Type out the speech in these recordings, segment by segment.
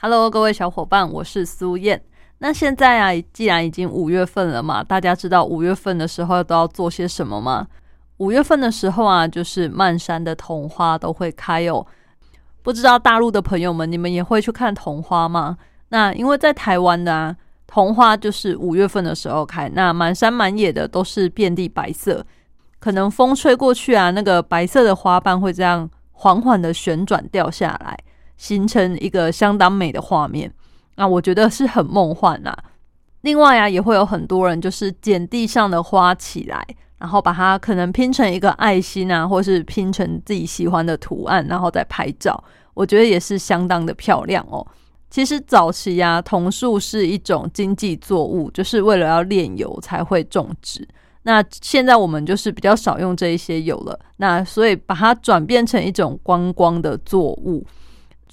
Hello，各位小伙伴，我是苏燕。那现在啊，既然已经五月份了嘛，大家知道五月份的时候都要做些什么吗？五月份的时候啊，就是漫山的桐花都会开哦。不知道大陆的朋友们，你们也会去看桐花吗？那因为在台湾的啊，桐花就是五月份的时候开，那满山满野的都是遍地白色，可能风吹过去啊，那个白色的花瓣会这样缓缓的旋转掉下来。形成一个相当美的画面，那我觉得是很梦幻呐。另外啊，也会有很多人就是捡地上的花起来，然后把它可能拼成一个爱心啊，或是拼成自己喜欢的图案，然后再拍照。我觉得也是相当的漂亮哦。其实早期啊，桐树是一种经济作物，就是为了要炼油才会种植。那现在我们就是比较少用这一些油了，那所以把它转变成一种观光的作物。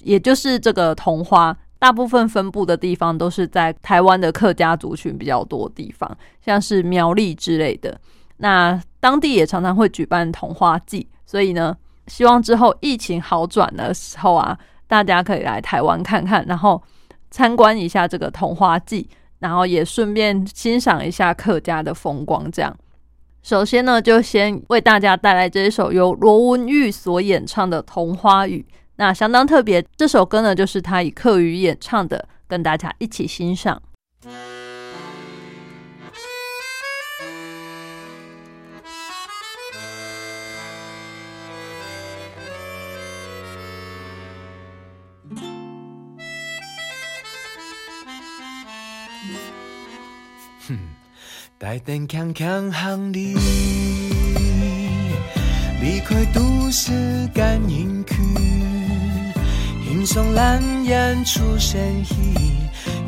也就是这个桐花，大部分分布的地方都是在台湾的客家族群比较多地方，像是苗栗之类的。那当地也常常会举办桐花季，所以呢，希望之后疫情好转的时候啊，大家可以来台湾看看，然后参观一下这个桐花季，然后也顺便欣赏一下客家的风光。这样，首先呢，就先为大家带来这一首由罗文玉所演唱的《桐花雨》。那相当特别，这首歌呢，就是他以客语演唱的，跟大家一起欣赏。哼，带灯强强行里，离开都市感应区。天上蓝烟出身稀，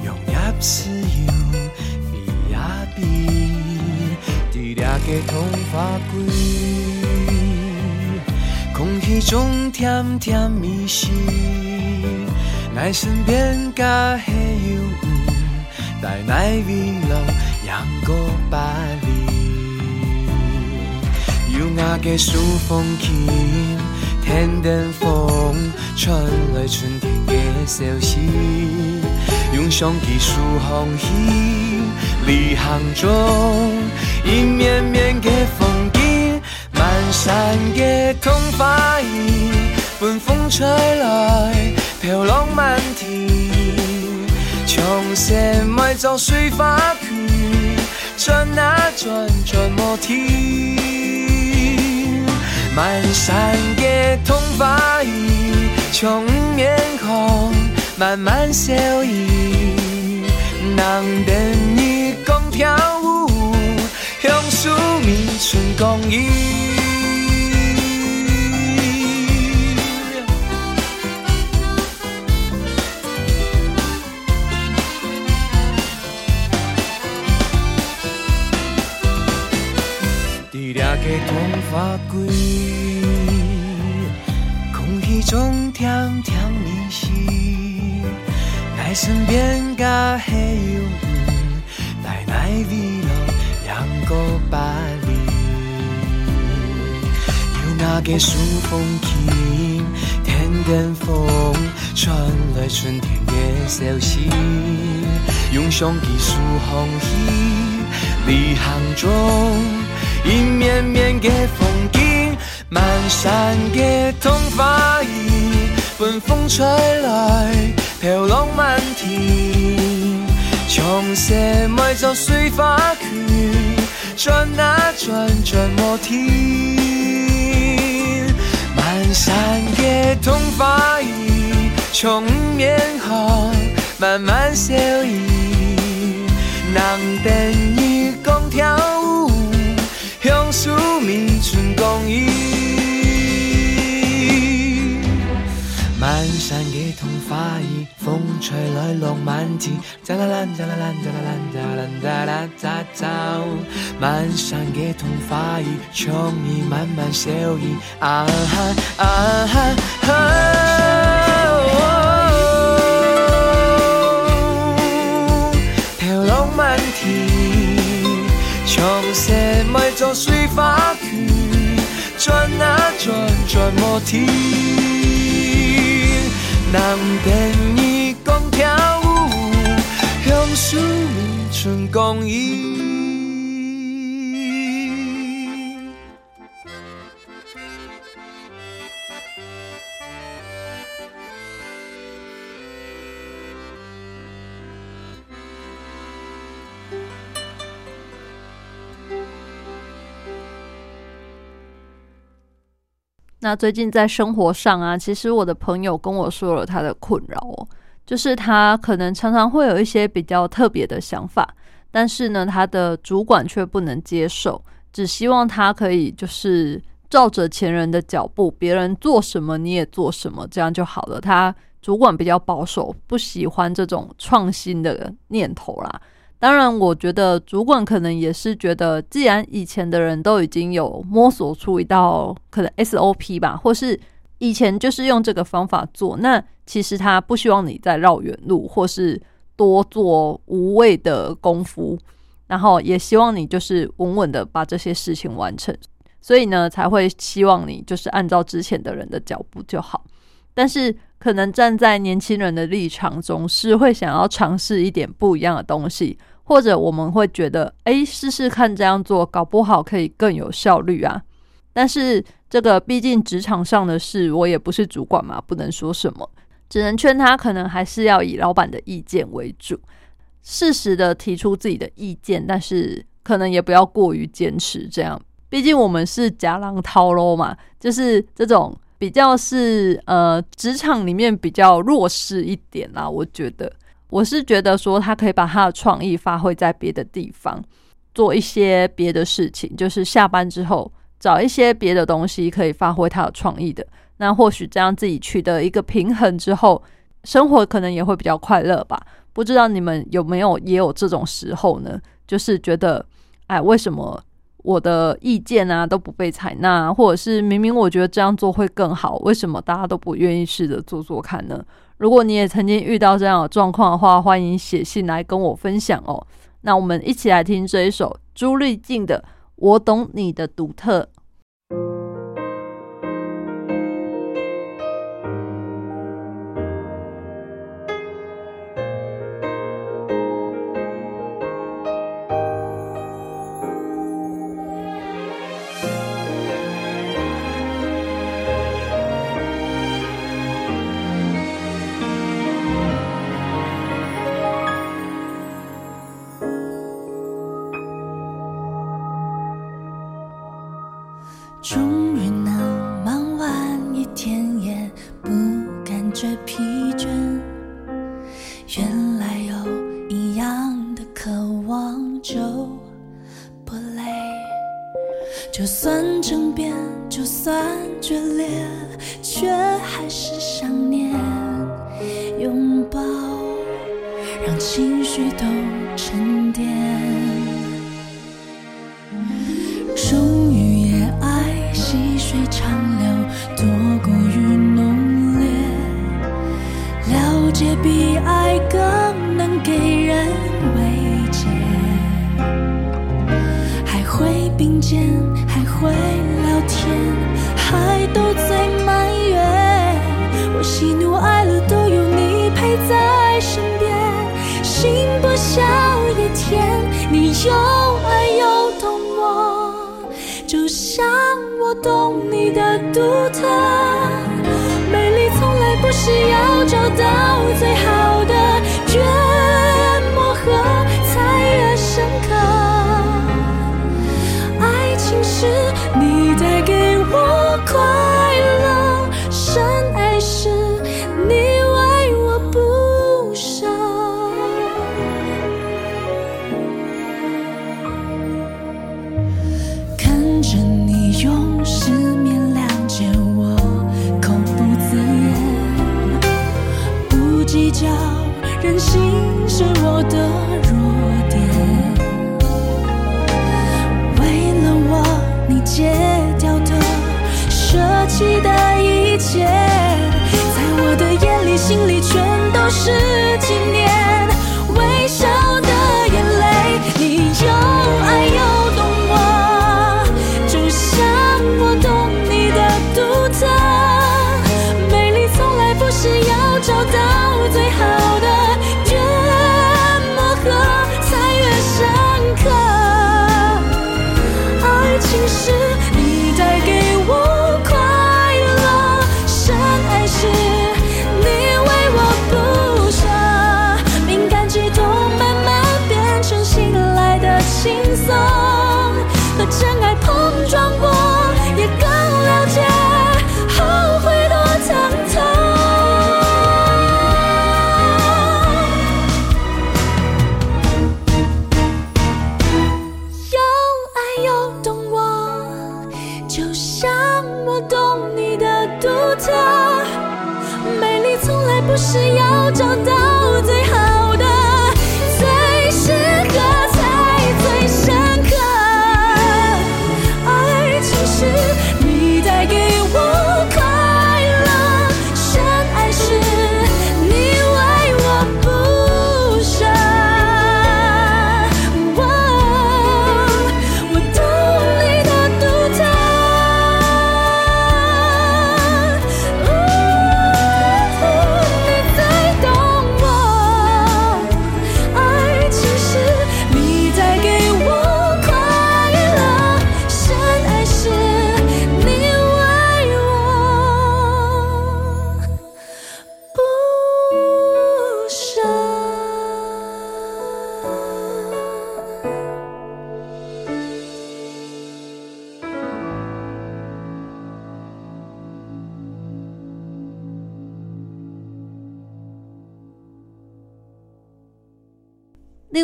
用叶丝油比呀比，滴俩个通花贵，空气中甜甜蜜蜜，爱身边加黑油雾，带奶味浓，阳光巴黎，有那个数风琴。天灯风传来春天的消息，用相机数红叶，旅行中一面面的风景，满山的桐花雨，风风吹来飘浪漫天，从山脉走水花去，转啊转转莫停。满山的桐花雨，从面孔慢慢消移，让等你共跳舞，向宿命春共依。桐花桂。中甜甜蜜蜜，在身边加黑油雾，带来微凉阳光巴黎。有那个数风琴，天边风传来春天的消息，用相机数红叶，旅行中一面面的风景。满山的桐花雨，风风吹来，飘落满天。从山脉走水花去，转啊转转莫停。满山的桐花雨，从面后慢慢消移，让等你共跳宿命春共依。满山的桐花雨，风吹来浪漫天，咋啦啦咋啦啦咋啦啦咋啦咋啦咋咋，漫山嘅童话语，从你慢慢消弭，啊哈啊哈色买做水花去，转啊转转无停。人便宜讲跳舞，向树面春光意。那最近在生活上啊，其实我的朋友跟我说了他的困扰哦，就是他可能常常会有一些比较特别的想法，但是呢，他的主管却不能接受，只希望他可以就是照着前人的脚步，别人做什么你也做什么，这样就好了。他主管比较保守，不喜欢这种创新的念头啦。当然，我觉得主管可能也是觉得，既然以前的人都已经有摸索出一道可能 SOP 吧，或是以前就是用这个方法做，那其实他不希望你再绕远路，或是多做无谓的功夫，然后也希望你就是稳稳的把这些事情完成，所以呢，才会希望你就是按照之前的人的脚步就好。但是，可能站在年轻人的立场中，是会想要尝试一点不一样的东西。或者我们会觉得，哎，试试看这样做，搞不好可以更有效率啊。但是这个毕竟职场上的事，我也不是主管嘛，不能说什么，只能劝他可能还是要以老板的意见为主，适时的提出自己的意见，但是可能也不要过于坚持。这样，毕竟我们是假狼掏喽嘛，就是这种比较是呃职场里面比较弱势一点啦，我觉得。我是觉得说，他可以把他的创意发挥在别的地方，做一些别的事情，就是下班之后找一些别的东西可以发挥他的创意的。那或许这样自己取得一个平衡之后，生活可能也会比较快乐吧。不知道你们有没有也有这种时候呢？就是觉得，哎，为什么我的意见啊都不被采纳，或者是明明我觉得这样做会更好，为什么大家都不愿意试着做做看呢？如果你也曾经遇到这样的状况的话，欢迎写信来跟我分享哦。那我们一起来听这一首朱丽静的《我懂你的独特》。是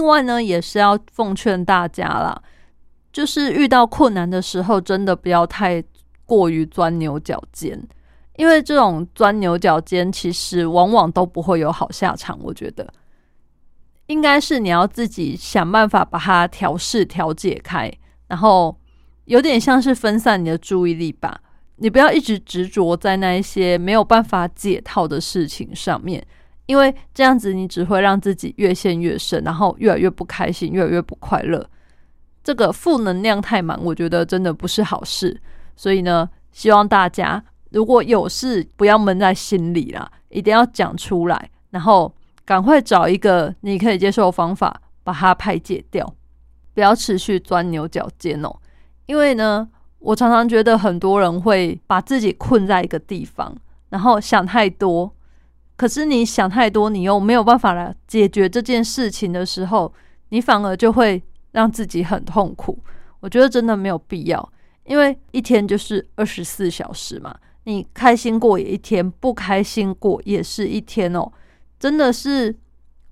另外呢，也是要奉劝大家啦，就是遇到困难的时候，真的不要太过于钻牛角尖，因为这种钻牛角尖，其实往往都不会有好下场。我觉得，应该是你要自己想办法把它调试、调解开，然后有点像是分散你的注意力吧。你不要一直执着在那一些没有办法解套的事情上面，因为这样子你只会让自己越陷越深，然后越来越不开心，越来越不快乐。这个负能量太满，我觉得真的不是好事。所以呢，希望大家如果有事，不要闷在心里啦，一定要讲出来，然后赶快找一个你可以接受的方法把它排解掉，不要持续钻牛角尖哦。因为呢，我常常觉得很多人会把自己困在一个地方，然后想太多。可是你想太多，你又没有办法来解决这件事情的时候，你反而就会让自己很痛苦。我觉得真的没有必要，因为一天就是二十四小时嘛，你开心过也一天，不开心过也是一天哦。真的是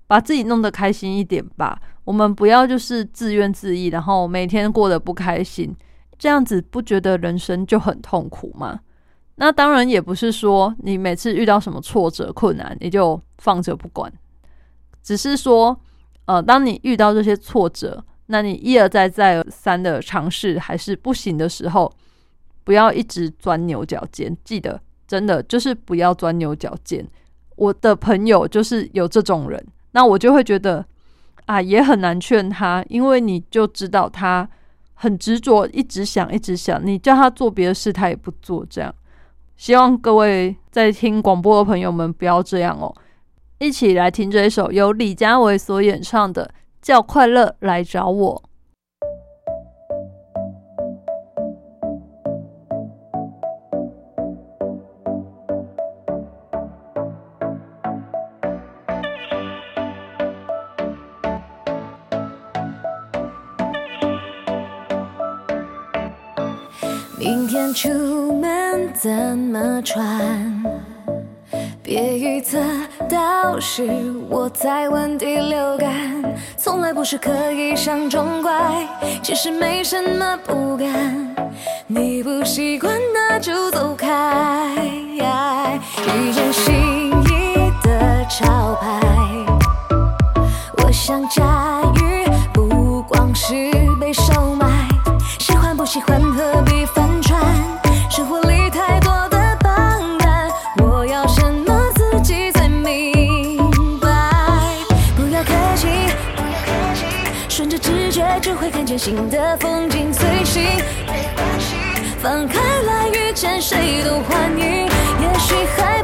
把自己弄得开心一点吧。我们不要就是自怨自艾，然后每天过得不开心，这样子不觉得人生就很痛苦吗？那当然也不是说你每次遇到什么挫折困难你就放着不管，只是说，呃，当你遇到这些挫折，那你一而再再而三的尝试还是不行的时候，不要一直钻牛角尖。记得，真的就是不要钻牛角尖。我的朋友就是有这种人，那我就会觉得啊，也很难劝他，因为你就知道他很执着，一直想，一直想，你叫他做别的事，他也不做。这样，希望各位在听广播的朋友们不要这样哦。一起来听这一首由李佳薇所演唱的《叫快乐来找我》。明天出怎么穿？别预测，到时我在问第六感。从来不是刻意想装乖，其实没什么不敢。你不习惯那就走开。遇见心仪的潮牌，我想摘新的风景，随性。放开来遇见谁都欢迎，也许还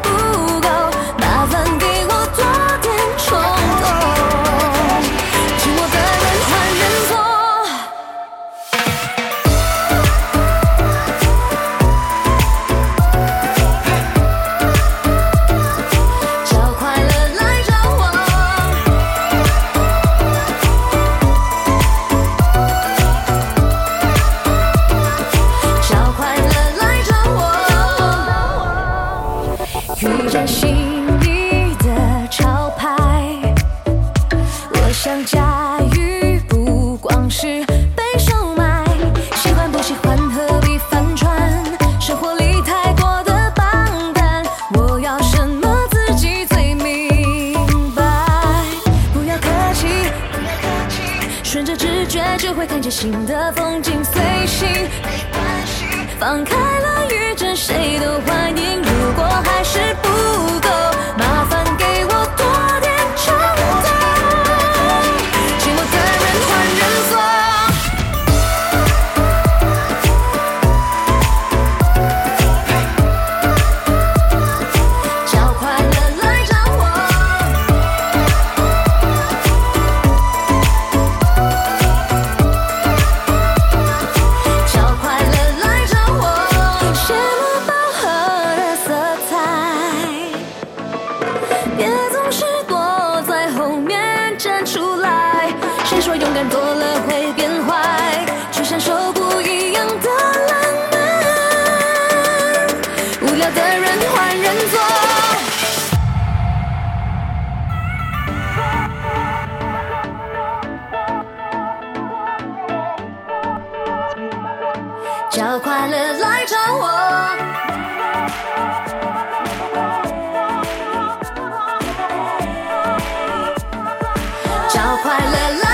找快乐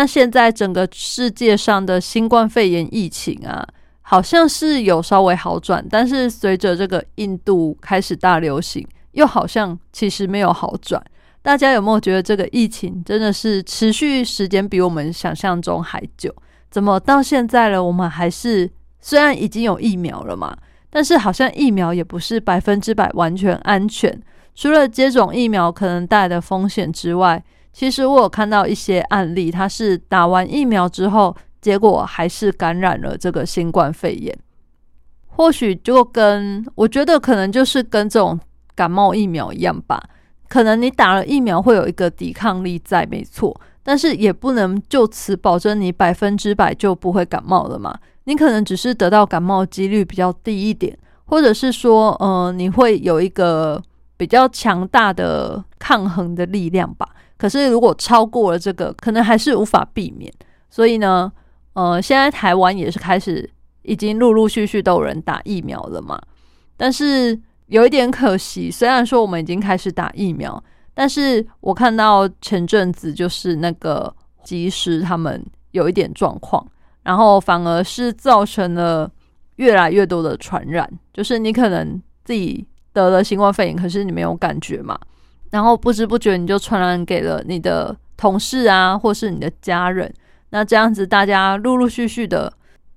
那现在整个世界上的新冠肺炎疫情啊，好像是有稍微好转，但是随着这个印度开始大流行，又好像其实没有好转。大家有没有觉得这个疫情真的是持续时间比我们想象中还久？怎么到现在了，我们还是虽然已经有疫苗了嘛，但是好像疫苗也不是百分之百完全安全。除了接种疫苗可能带来的风险之外，其实我有看到一些案例，他是打完疫苗之后，结果还是感染了这个新冠肺炎。或许就跟我觉得可能就是跟这种感冒疫苗一样吧，可能你打了疫苗会有一个抵抗力在，没错，但是也不能就此保证你百分之百就不会感冒了嘛。你可能只是得到感冒几率比较低一点，或者是说，呃，你会有一个比较强大的抗衡的力量吧。可是如果超过了这个，可能还是无法避免。所以呢，呃，现在台湾也是开始已经陆陆续续都有人打疫苗了嘛。但是有一点可惜，虽然说我们已经开始打疫苗，但是我看到前阵子就是那个技师他们有一点状况，然后反而是造成了越来越多的传染，就是你可能自己得了新冠肺炎，可是你没有感觉嘛。然后不知不觉你就传染给了你的同事啊，或是你的家人。那这样子，大家陆陆续续的，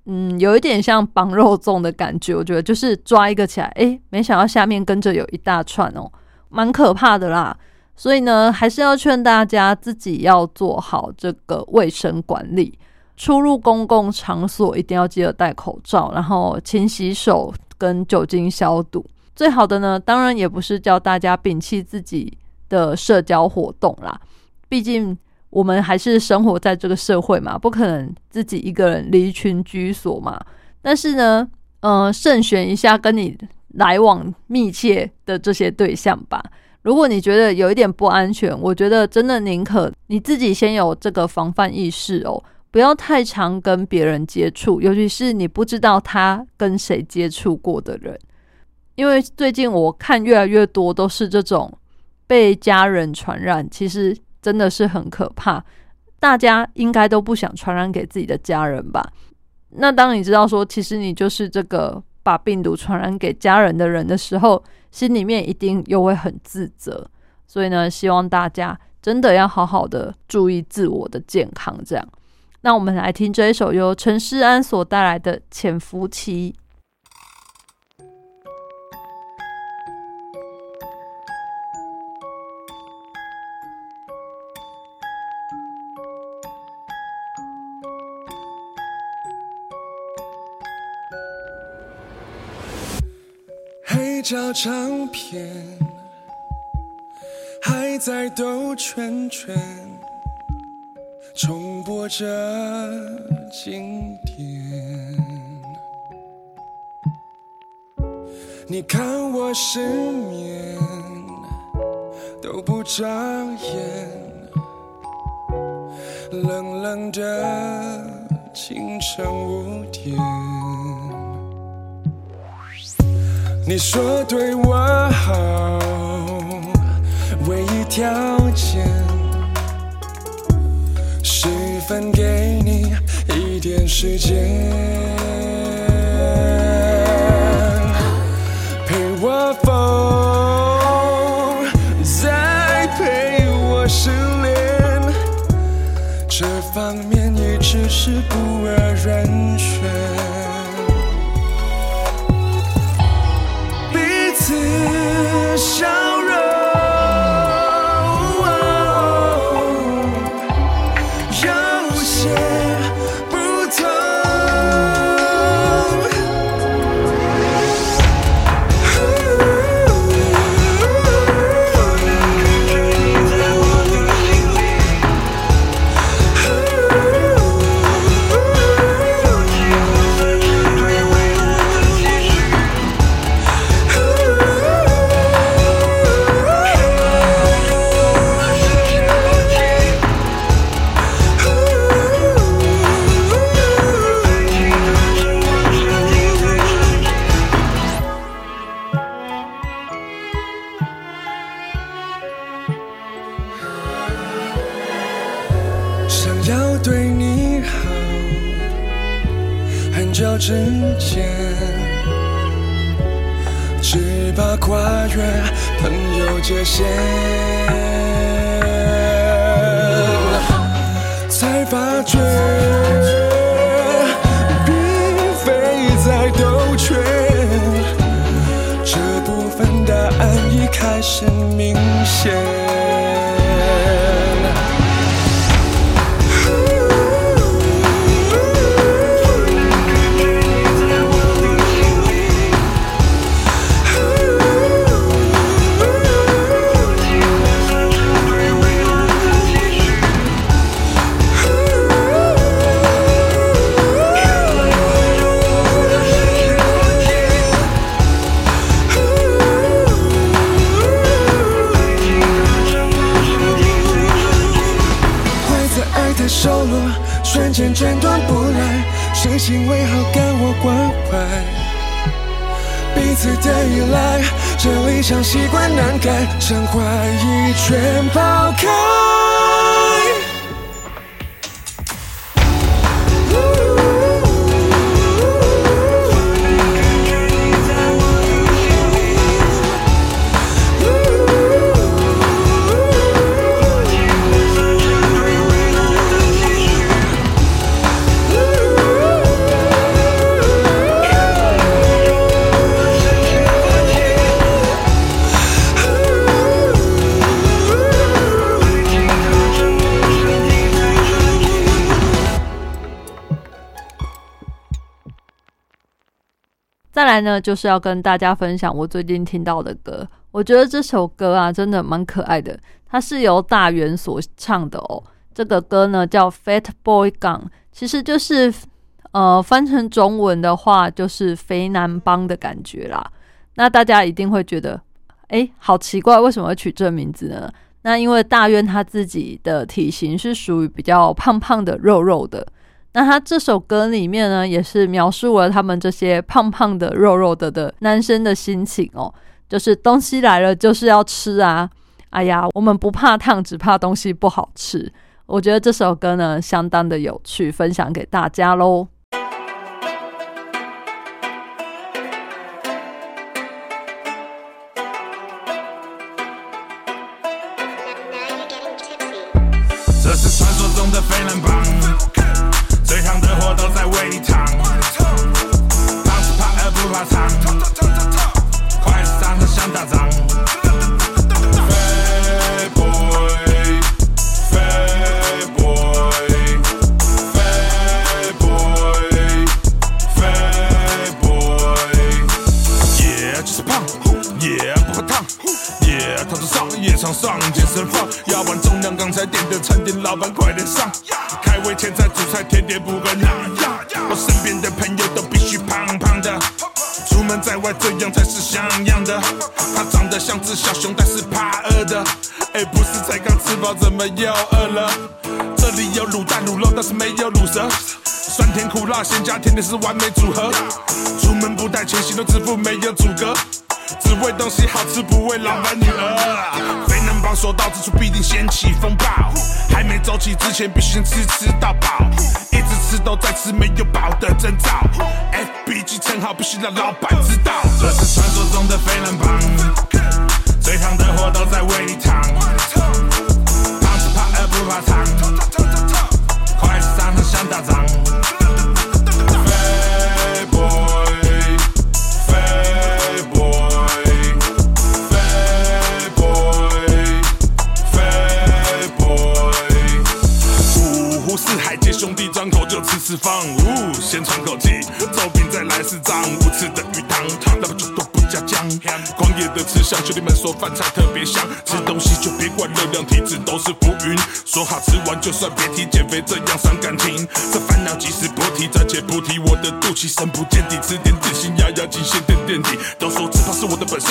嗯，有一点像绑肉粽的感觉。我觉得就是抓一个起来，诶，没想到下面跟着有一大串哦，蛮可怕的啦。所以呢，还是要劝大家自己要做好这个卫生管理，出入公共场所一定要记得戴口罩，然后勤洗手跟酒精消毒。最好的呢，当然也不是叫大家摒弃自己的社交活动啦，毕竟我们还是生活在这个社会嘛，不可能自己一个人离群居所嘛。但是呢，呃，慎选一下跟你来往密切的这些对象吧。如果你觉得有一点不安全，我觉得真的宁可你自己先有这个防范意识哦，不要太常跟别人接触，尤其是你不知道他跟谁接触过的人。因为最近我看越来越多都是这种被家人传染，其实真的是很可怕。大家应该都不想传染给自己的家人吧？那当你知道说，其实你就是这个把病毒传染给家人的人的时候，心里面一定又会很自责，所以呢，希望大家真的要好好的注意自我的健康。这样，那我们来听这一首由陈诗安所带来的《潜伏期》。黑胶唱片还在兜圈圈，重播着经典。你看我失眠都不眨眼，冷冷的清晨五点。你说对我好，唯一条件是分给你一点时间，陪我疯，再陪我失恋，这方面一直是不二人选。谁？来呢，就是要跟大家分享我最近听到的歌。我觉得这首歌啊，真的蛮可爱的。它是由大元所唱的哦。这个歌呢叫《Fat Boy Gang》，其实就是呃翻成中文的话就是肥男帮的感觉啦。那大家一定会觉得，哎，好奇怪，为什么会取这名字呢？那因为大渊他自己的体型是属于比较胖胖的、肉肉的。那他这首歌里面呢，也是描述了他们这些胖胖的、肉肉的的男生的心情哦，就是东西来了就是要吃啊！哎呀，我们不怕烫，只怕东西不好吃。我觉得这首歌呢，相当的有趣，分享给大家喽。你是完美组合。出门不带钱，行动支付没有阻隔。只为东西好吃，不为老板女儿。非能帮说到之处必定掀起风暴，还没走起之前必须先吃吃到饱，一直吃都在吃，没有饱的征兆。FBG 称号必须让老板特别香，吃东西就别管热量，体质都是浮云。说好吃完就算，别提减肥这样伤感情。这烦恼即使不提，暂且不提，我的肚脐深不见底，吃点点心压压惊，先垫垫底。都说吃胖是我的本事，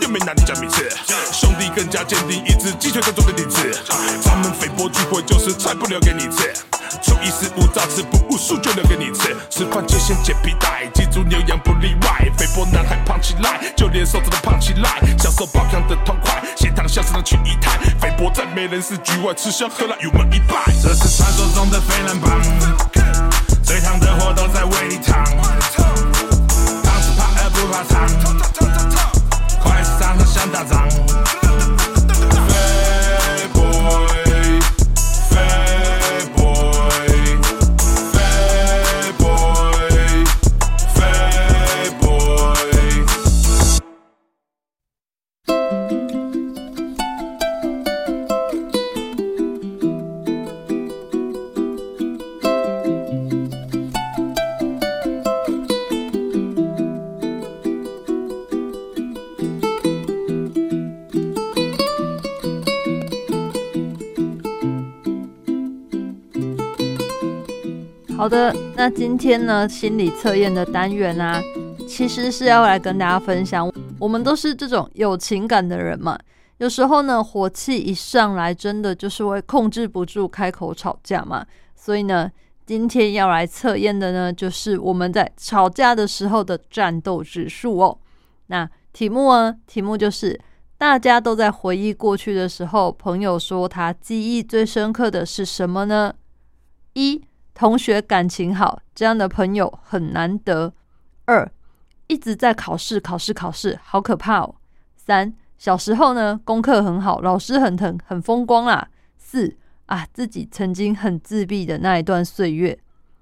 又没拿你讲名次，兄弟更加坚定，一直鸡腿更重的底子。咱们肥波聚会就是菜不留给你吃。初一十五早吃不误数就留给你吃，吃饭前先解皮带，记住牛羊不例外。肥波男孩胖起来，就连瘦子都胖起来，享受爆香的痛快，血糖向上取一台。肥波在没人市局外吃香喝辣，油门一拜。这是传说中的飞人帮，最烫的火都在胃里烫，胖是怕饿不怕烫，快上和想打仗。好的，那今天呢，心理测验的单元啊，其实是要来跟大家分享，我们都是这种有情感的人嘛，有时候呢，火气一上来，真的就是会控制不住开口吵架嘛，所以呢，今天要来测验的呢，就是我们在吵架的时候的战斗指数哦。那题目呢，题目就是大家都在回忆过去的时候，朋友说他记忆最深刻的是什么呢？一同学感情好，这样的朋友很难得。二，一直在考试，考试，考试，好可怕哦。三，小时候呢，功课很好，老师很疼，很风光啦。四，啊，自己曾经很自闭的那一段岁月，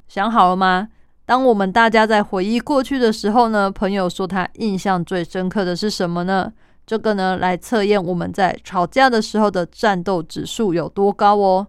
想好了吗？当我们大家在回忆过去的时候呢，朋友说他印象最深刻的是什么呢？这个呢，来测验我们在吵架的时候的战斗指数有多高哦。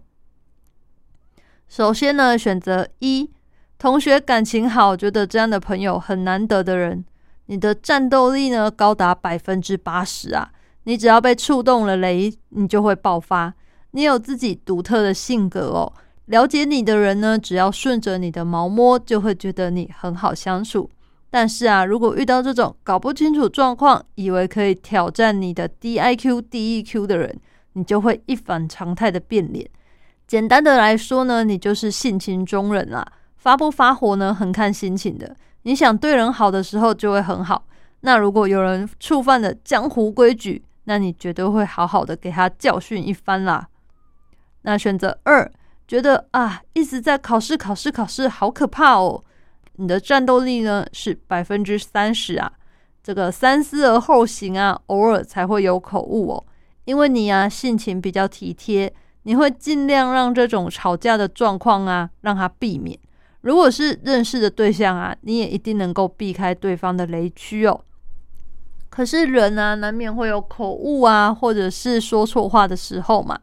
首先呢，选择一，同学感情好，觉得这样的朋友很难得的人，你的战斗力呢高达百分之八十啊！你只要被触动了雷，你就会爆发。你有自己独特的性格哦。了解你的人呢，只要顺着你的毛摸，就会觉得你很好相处。但是啊，如果遇到这种搞不清楚状况，以为可以挑战你的 D I Q D E Q 的人，你就会一反常态的变脸。简单的来说呢，你就是性情中人啦。发不发火呢，很看心情的。你想对人好的时候，就会很好。那如果有人触犯了江湖规矩，那你绝对会好好的给他教训一番啦。那选择二，觉得啊，一直在考试、考试、考试，好可怕哦。你的战斗力呢是百分之三十啊，这个三思而后行啊，偶尔才会有口误哦。因为你啊性情比较体贴，你会尽量让这种吵架的状况啊让他避免。如果是认识的对象啊，你也一定能够避开对方的雷区哦。可是人啊，难免会有口误啊，或者是说错话的时候嘛。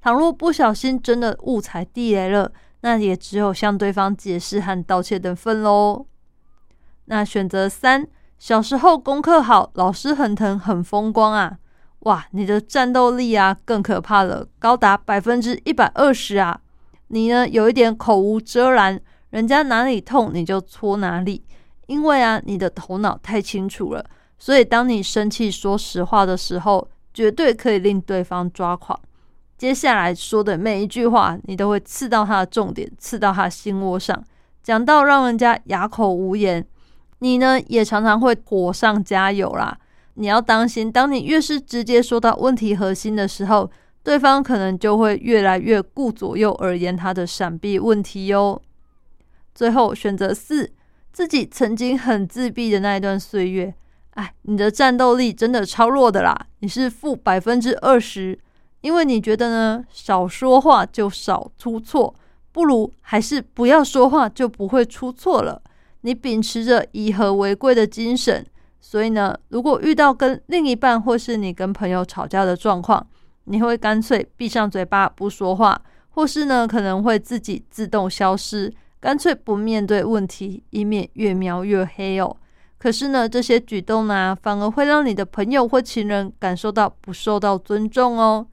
倘若不小心真的误踩地雷了，那也只有向对方解释和道歉的份喽。那选择三，小时候功课好，老师很疼，很风光啊！哇，你的战斗力啊更可怕了，高达百分之一百二十啊！你呢有一点口无遮拦，人家哪里痛你就搓哪里，因为啊你的头脑太清楚了。所以，当你生气说实话的时候，绝对可以令对方抓狂。接下来说的每一句话，你都会刺到他的重点，刺到他心窝上，讲到让人家哑口无言。你呢，也常常会火上加油啦。你要当心，当你越是直接说到问题核心的时候，对方可能就会越来越顾左右而言他的闪避问题哟。最后选择四，自己曾经很自闭的那一段岁月。哎，你的战斗力真的超弱的啦！你是负百分之二十，因为你觉得呢，少说话就少出错，不如还是不要说话，就不会出错了。你秉持着以和为贵的精神，所以呢，如果遇到跟另一半或是你跟朋友吵架的状况，你会干脆闭上嘴巴不说话，或是呢，可能会自己自动消失，干脆不面对问题，以免越描越黑哦。可是呢，这些举动呢，反而会让你的朋友或情人感受到不受到尊重哦。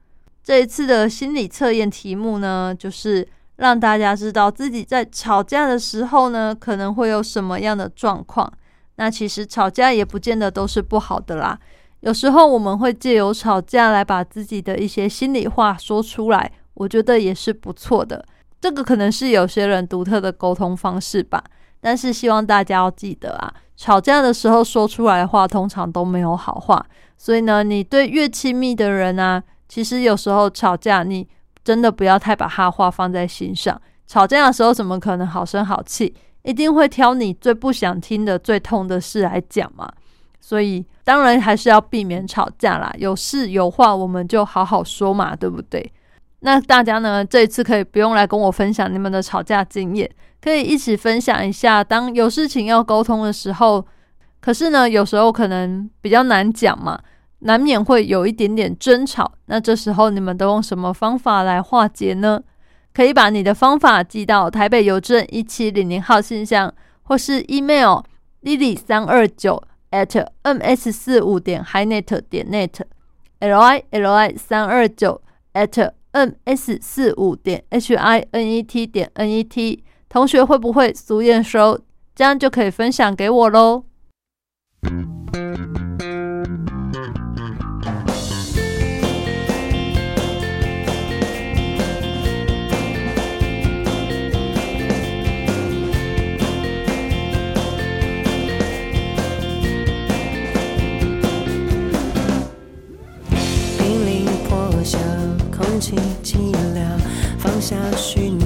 这一次的心理测验题目呢，就是让大家知道自己在吵架的时候呢，可能会有什么样的状况。那其实吵架也不见得都是不好的啦，有时候我们会借由吵架来把自己的一些心里话说出来，我觉得也是不错的。这个可能是有些人独特的沟通方式吧。但是希望大家要记得啊。吵架的时候说出来的话，通常都没有好话。所以呢，你对越亲密的人啊，其实有时候吵架，你真的不要太把他话放在心上。吵架的时候，怎么可能好声好气？一定会挑你最不想听的、最痛的事来讲嘛。所以，当然还是要避免吵架啦。有事有话，我们就好好说嘛，对不对？那大家呢，这一次可以不用来跟我分享你们的吵架经验。可以一起分享一下，当有事情要沟通的时候，可是呢，有时候可能比较难讲嘛，难免会有一点点争吵。那这时候你们都用什么方法来化解呢？可以把你的方法寄到台北邮政一七零零号信箱，或是 email lily 三二九 at ms 四五点 hinet 点 net l i l i 三二九 at ms 四五点 h i n e t 点 n e t。同学会不会俗验收？这样就可以分享给我喽。下寻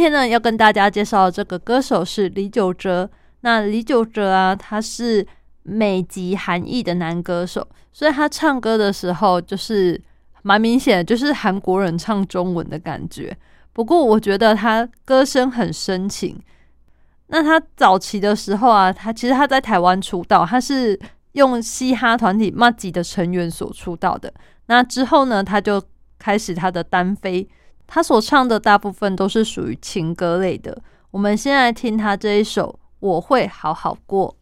今天呢，要跟大家介绍这个歌手是李玖哲。那李玖哲啊，他是美籍韩裔的男歌手，所以他唱歌的时候就是蛮明显，就是韩国人唱中文的感觉。不过我觉得他歌声很深情。那他早期的时候啊，他其实他在台湾出道，他是用嘻哈团体 m a g i 的成员所出道的。那之后呢，他就开始他的单飞。他所唱的大部分都是属于情歌类的。我们先来听他这一首《我会好好过》。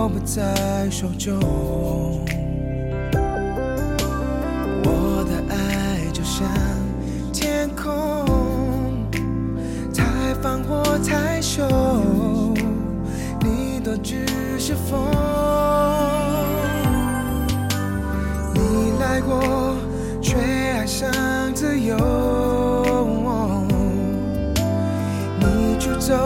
都不在手中。我的爱就像天空，太放或太收，你都只是风。你来过，却爱上自由。你出走，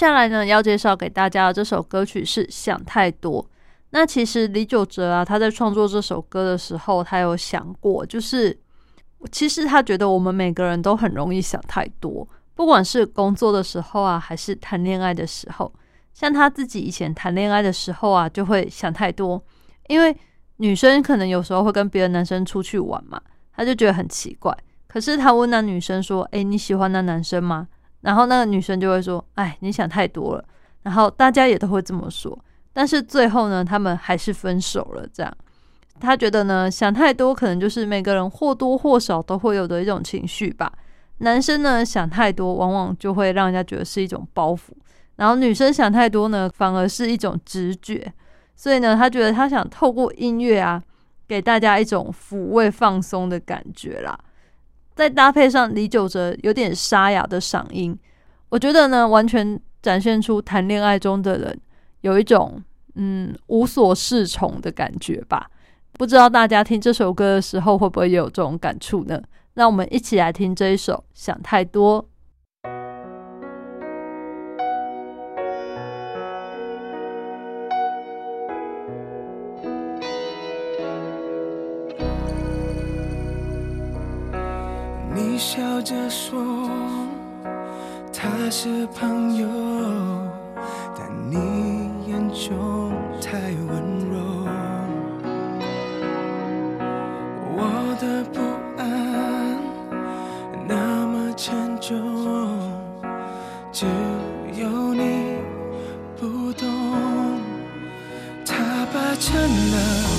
下来呢，要介绍给大家的这首歌曲是《想太多》。那其实李玖哲啊，他在创作这首歌的时候，他有想过，就是其实他觉得我们每个人都很容易想太多，不管是工作的时候啊，还是谈恋爱的时候。像他自己以前谈恋爱的时候啊，就会想太多，因为女生可能有时候会跟别的男生出去玩嘛，他就觉得很奇怪。可是他问那女生说：“诶，你喜欢那男生吗？”然后那个女生就会说：“哎，你想太多了。”然后大家也都会这么说，但是最后呢，他们还是分手了。这样，他觉得呢，想太多可能就是每个人或多或少都会有的一种情绪吧。男生呢想太多，往往就会让人家觉得是一种包袱；然后女生想太多呢，反而是一种直觉。所以呢，他觉得他想透过音乐啊，给大家一种抚慰、放松的感觉啦。再搭配上李玖哲有点沙哑的嗓音，我觉得呢，完全展现出谈恋爱中的人有一种嗯无所适从的感觉吧。不知道大家听这首歌的时候会不会也有这种感触呢？让我们一起来听这一首《想太多》。笑着说他是朋友，但你眼中太温柔。我的不安那么沉重，只有你不懂。他霸占了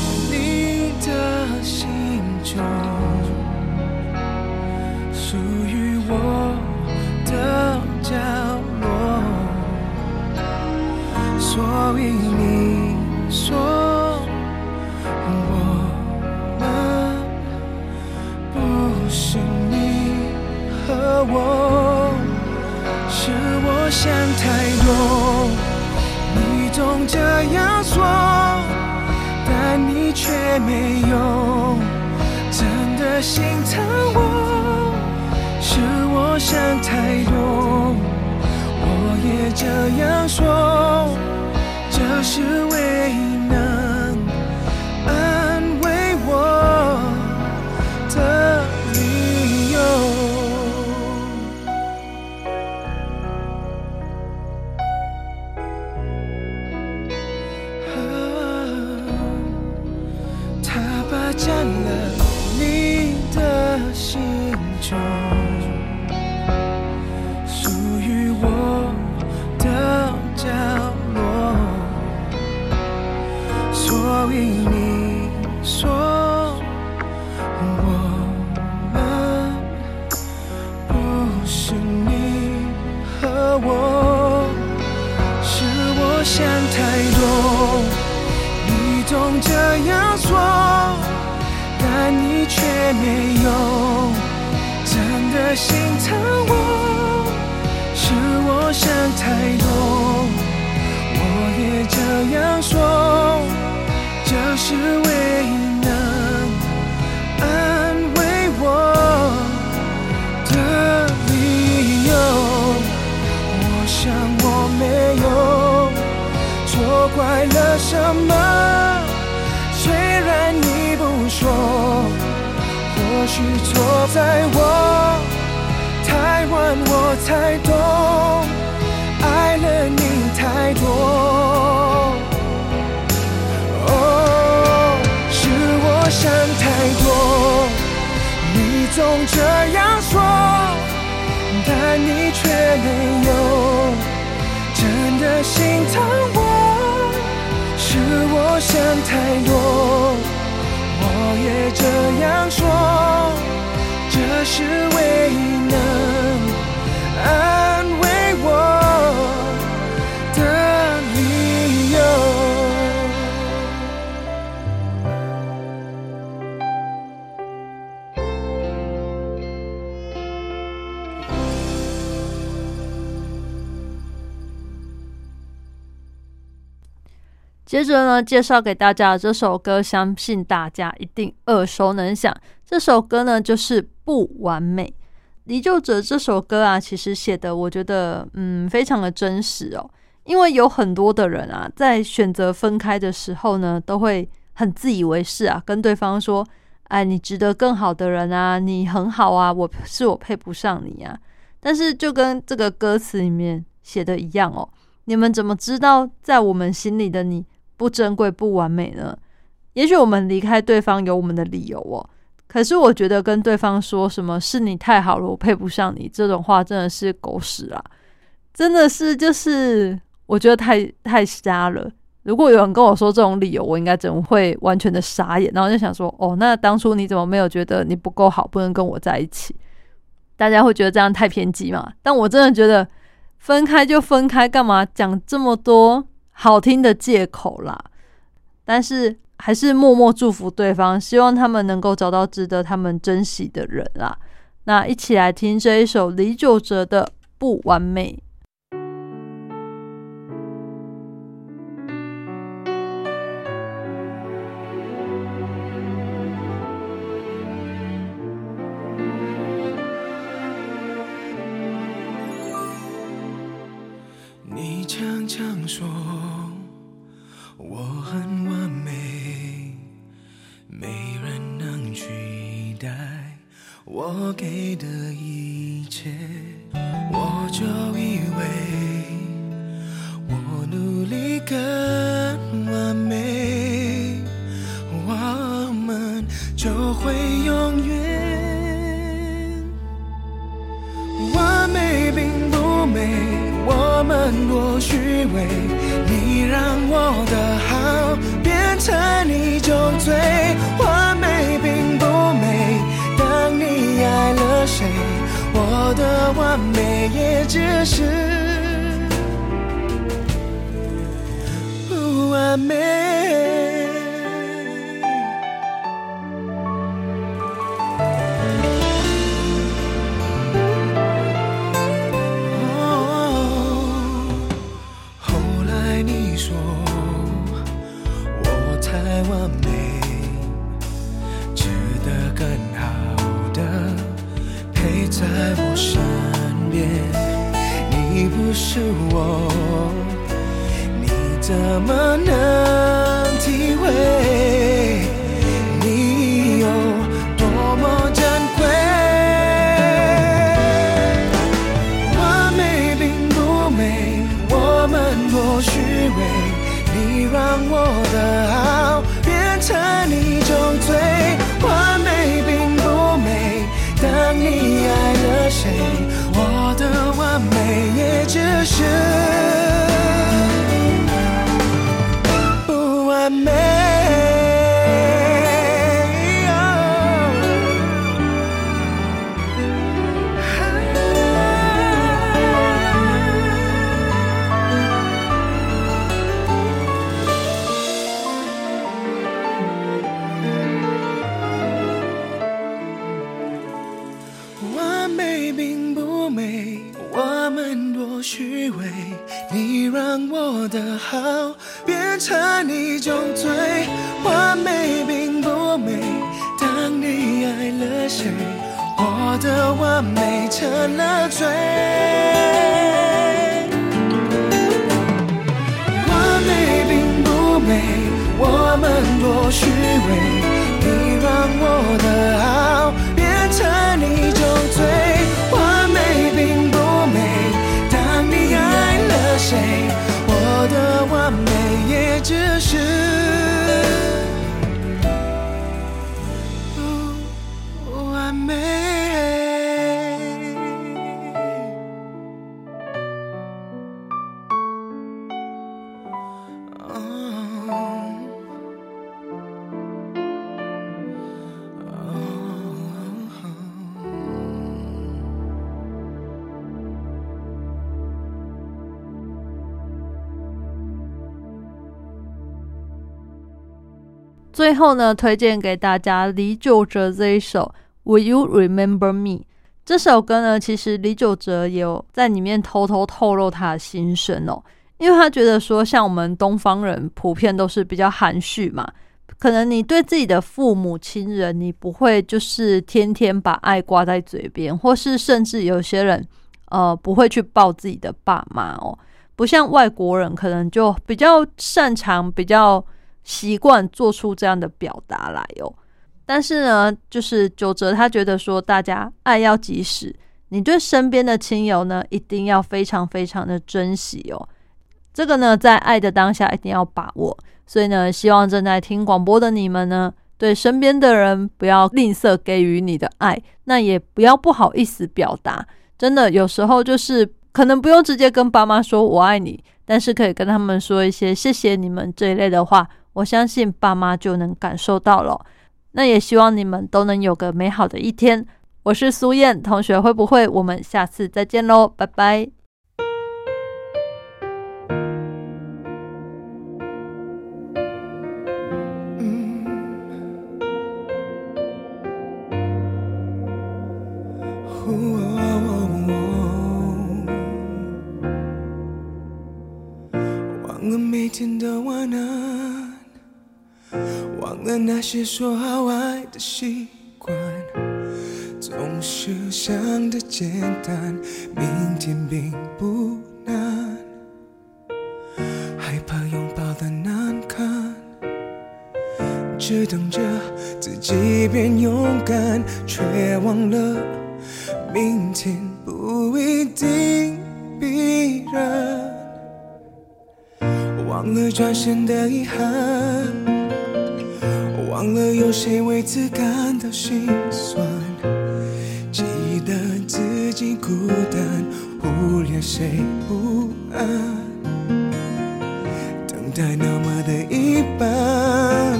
想太多，你总这样说，但你却没有真的心疼我。是我想太多，我也这样说，这是唯一许错在我，太晚我才懂，爱了你太多。哦，是我想太多，你总这样说，但你却没有真的心疼我。是我想太多，我也这样说，是唯一能安慰我的理由。接着呢，介绍给大家的这首歌，相信大家一定耳熟能详。这首歌呢，就是《不完美》。离救者这首歌啊，其实写的我觉得嗯非常的真实哦，因为有很多的人啊，在选择分开的时候呢，都会很自以为是啊，跟对方说：“哎，你值得更好的人啊，你很好啊，我是我配不上你啊。”但是就跟这个歌词里面写的一样哦，你们怎么知道在我们心里的你不珍贵、不完美呢？也许我们离开对方有我们的理由哦。可是我觉得跟对方说什么是你太好了，我配不上你这种话，真的是狗屎啊！真的是就是我觉得太太瞎了。如果有人跟我说这种理由，我应该怎么会完全的傻眼，然后就想说，哦，那当初你怎么没有觉得你不够好，不能跟我在一起？大家会觉得这样太偏激嘛？但我真的觉得分开就分开，干嘛讲这么多好听的借口啦？但是还是默默祝福对方，希望他们能够找到值得他们珍惜的人啊。那一起来听这一首李玖哲的《不完美》。最后呢，推荐给大家李玖哲这一首《Will You Remember Me》这首歌呢，其实李玖哲也有在里面偷偷透露他的心声哦，因为他觉得说，像我们东方人普遍都是比较含蓄嘛，可能你对自己的父母亲人，你不会就是天天把爱挂在嘴边，或是甚至有些人呃不会去抱自己的爸妈哦，不像外国人可能就比较擅长比较。习惯做出这样的表达来哦，但是呢，就是九哲他觉得说，大家爱要及时，你对身边的亲友呢，一定要非常非常的珍惜哦。这个呢，在爱的当下一定要把握。所以呢，希望正在听广播的你们呢，对身边的人不要吝啬给予你的爱，那也不要不好意思表达。真的，有时候就是可能不用直接跟爸妈说我爱你，但是可以跟他们说一些谢谢你们这一类的话。我相信爸妈就能感受到了，那也希望你们都能有个美好的一天。我是苏燕同学，会不会我们下次再见喽？拜拜。忘了每天的晚安。忘了那些说好爱的习惯，总是想的简单，明天并不难，害怕拥抱的难堪，只等着自己变勇敢，却忘了明天不一定必然，忘了转身的遗憾。忘了有谁为此感到心酸，记得自己孤单，忽略谁不安，等待那么的一般，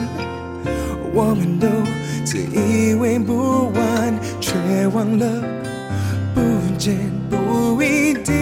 我们都自以为不完，却忘了不见不一定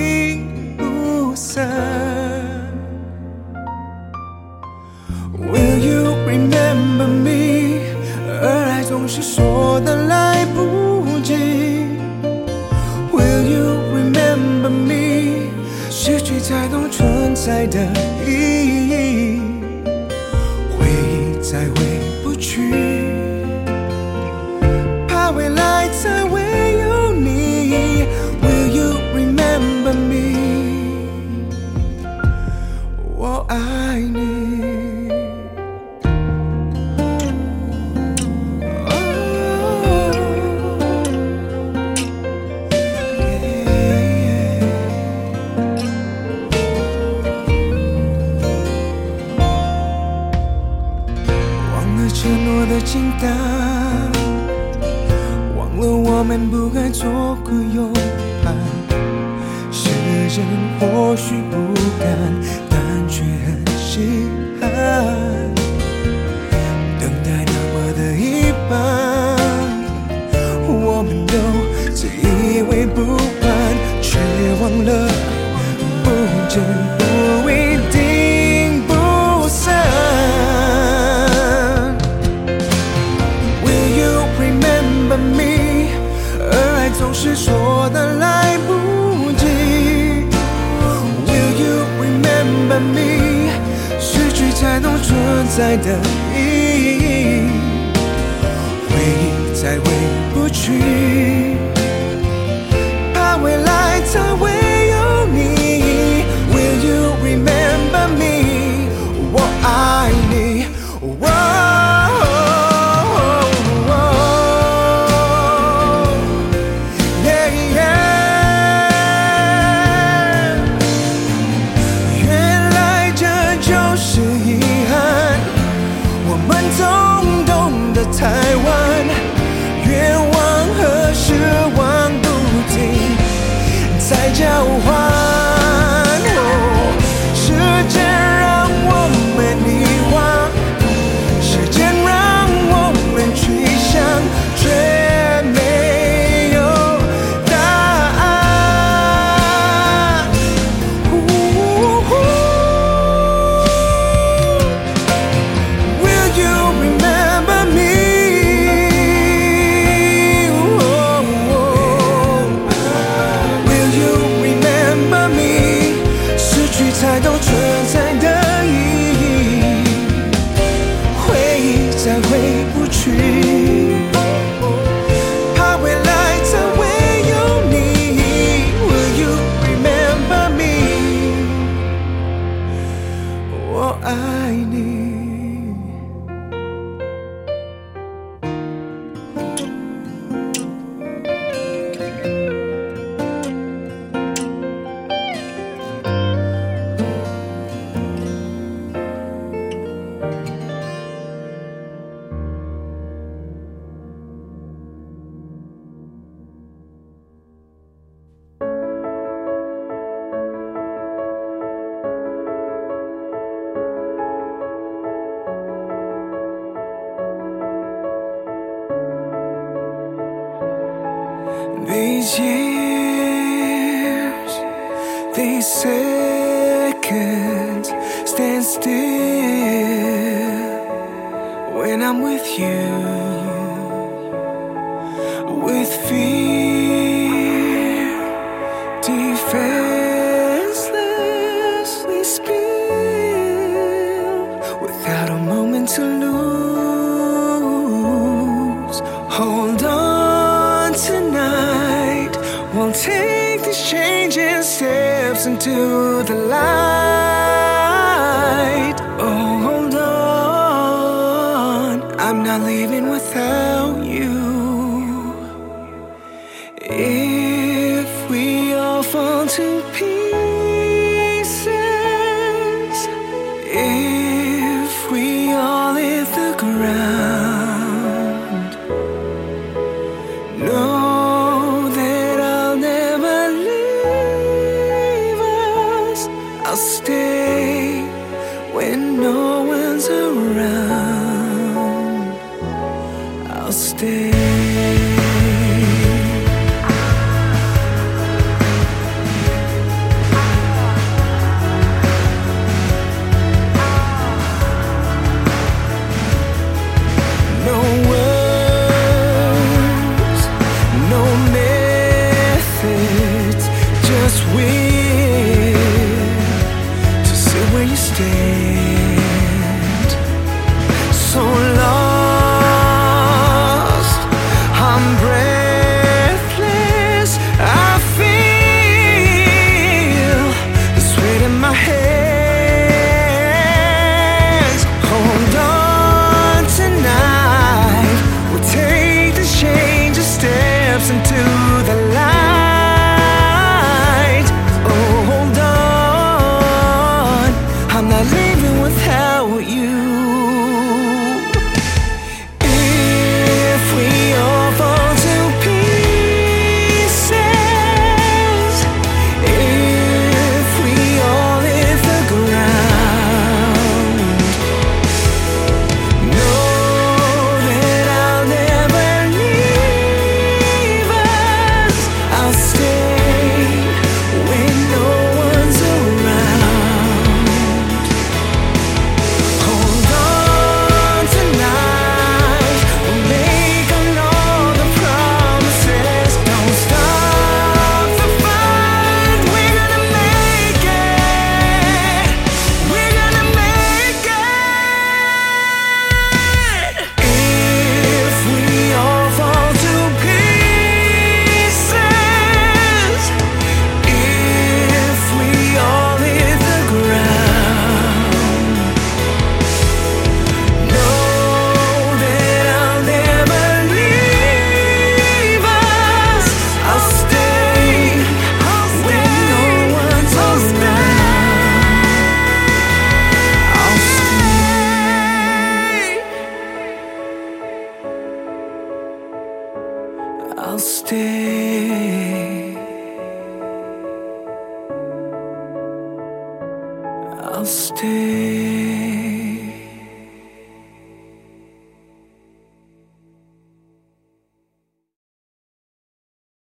你失去才懂存在的意义，回忆再回不去，